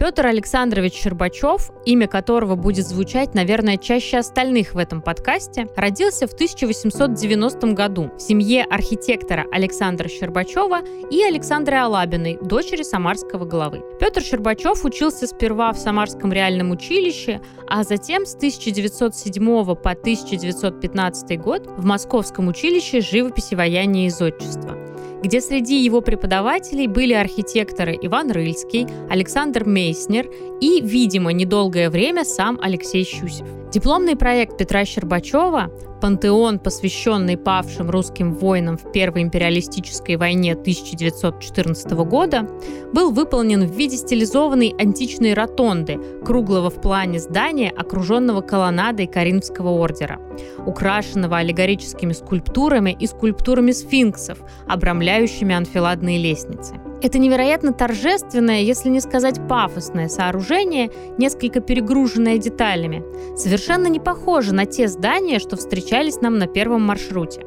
Петр Александрович Щербачев, имя которого будет звучать, наверное, чаще остальных в этом подкасте, родился в 1890 году в семье архитектора Александра Щербачева и Александры Алабиной, дочери самарского главы. Петр Щербачев учился сперва в Самарском реальном училище, а затем с 1907 по 1915 год в Московском училище живописи, ваяния и зодчества где среди его преподавателей были архитекторы Иван Рыльский, Александр Мейснер и, видимо, недолгое время сам Алексей Щусев. Дипломный проект Петра Щербачева «Пантеон, посвященный павшим русским воинам в Первой империалистической войне 1914 года», был выполнен в виде стилизованной античной ротонды, круглого в плане здания, окруженного колоннадой Каринского ордера, украшенного аллегорическими скульптурами и скульптурами сфинксов, обрамляющими анфиладные лестницы. Это невероятно торжественное, если не сказать пафосное сооружение, несколько перегруженное деталями, совершенно не похоже на те здания, что встречались нам на первом маршруте.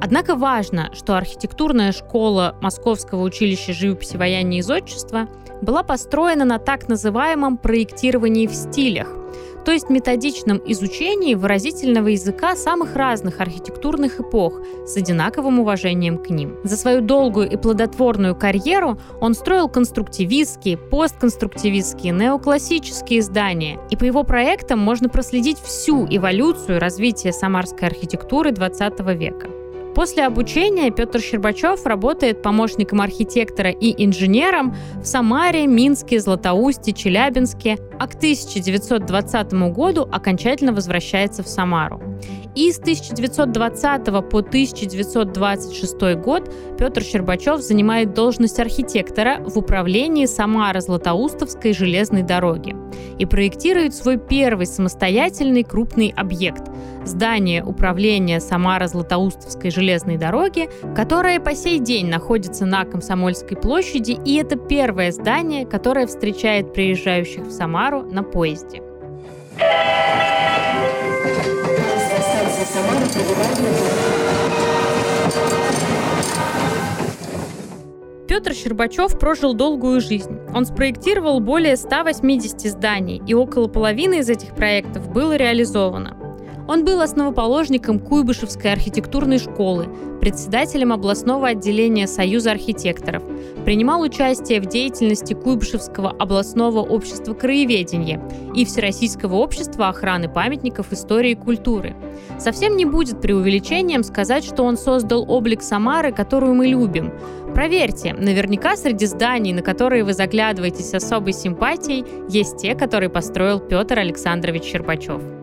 Однако важно, что архитектурная школа Московского училища живописи, ваяния и зодчества была построена на так называемом проектировании в стилях, то есть методичном изучении выразительного языка самых разных архитектурных эпох с одинаковым уважением к ним. За свою долгую и плодотворную карьеру он строил конструктивистские, постконструктивистские, неоклассические здания, и по его проектам можно проследить всю эволюцию развития самарской архитектуры 20 века. После обучения Петр Щербачев работает помощником архитектора и инженером в Самаре, Минске, Златоусте, Челябинске, а к 1920 году окончательно возвращается в Самару. И с 1920 по 1926 год Петр Щербачев занимает должность архитектора в управлении Самара-Златоустовской железной дороги и проектирует свой первый самостоятельный крупный объект – здание управления Самара-Златоустовской железной дороги, которое по сей день находится на Комсомольской площади, и это первое здание, которое встречает приезжающих в Самару на поезде. Петр Щербачев прожил долгую жизнь. Он спроектировал более 180 зданий, и около половины из этих проектов было реализовано. Он был основоположником Куйбышевской архитектурной школы, председателем областного отделения Союза архитекторов, принимал участие в деятельности Куйбышевского областного общества краеведения и Всероссийского общества охраны памятников истории и культуры. Совсем не будет преувеличением сказать, что он создал облик Самары, которую мы любим. Проверьте, наверняка среди зданий, на которые вы заглядываете с особой симпатией, есть те, которые построил Петр Александрович Щербачев.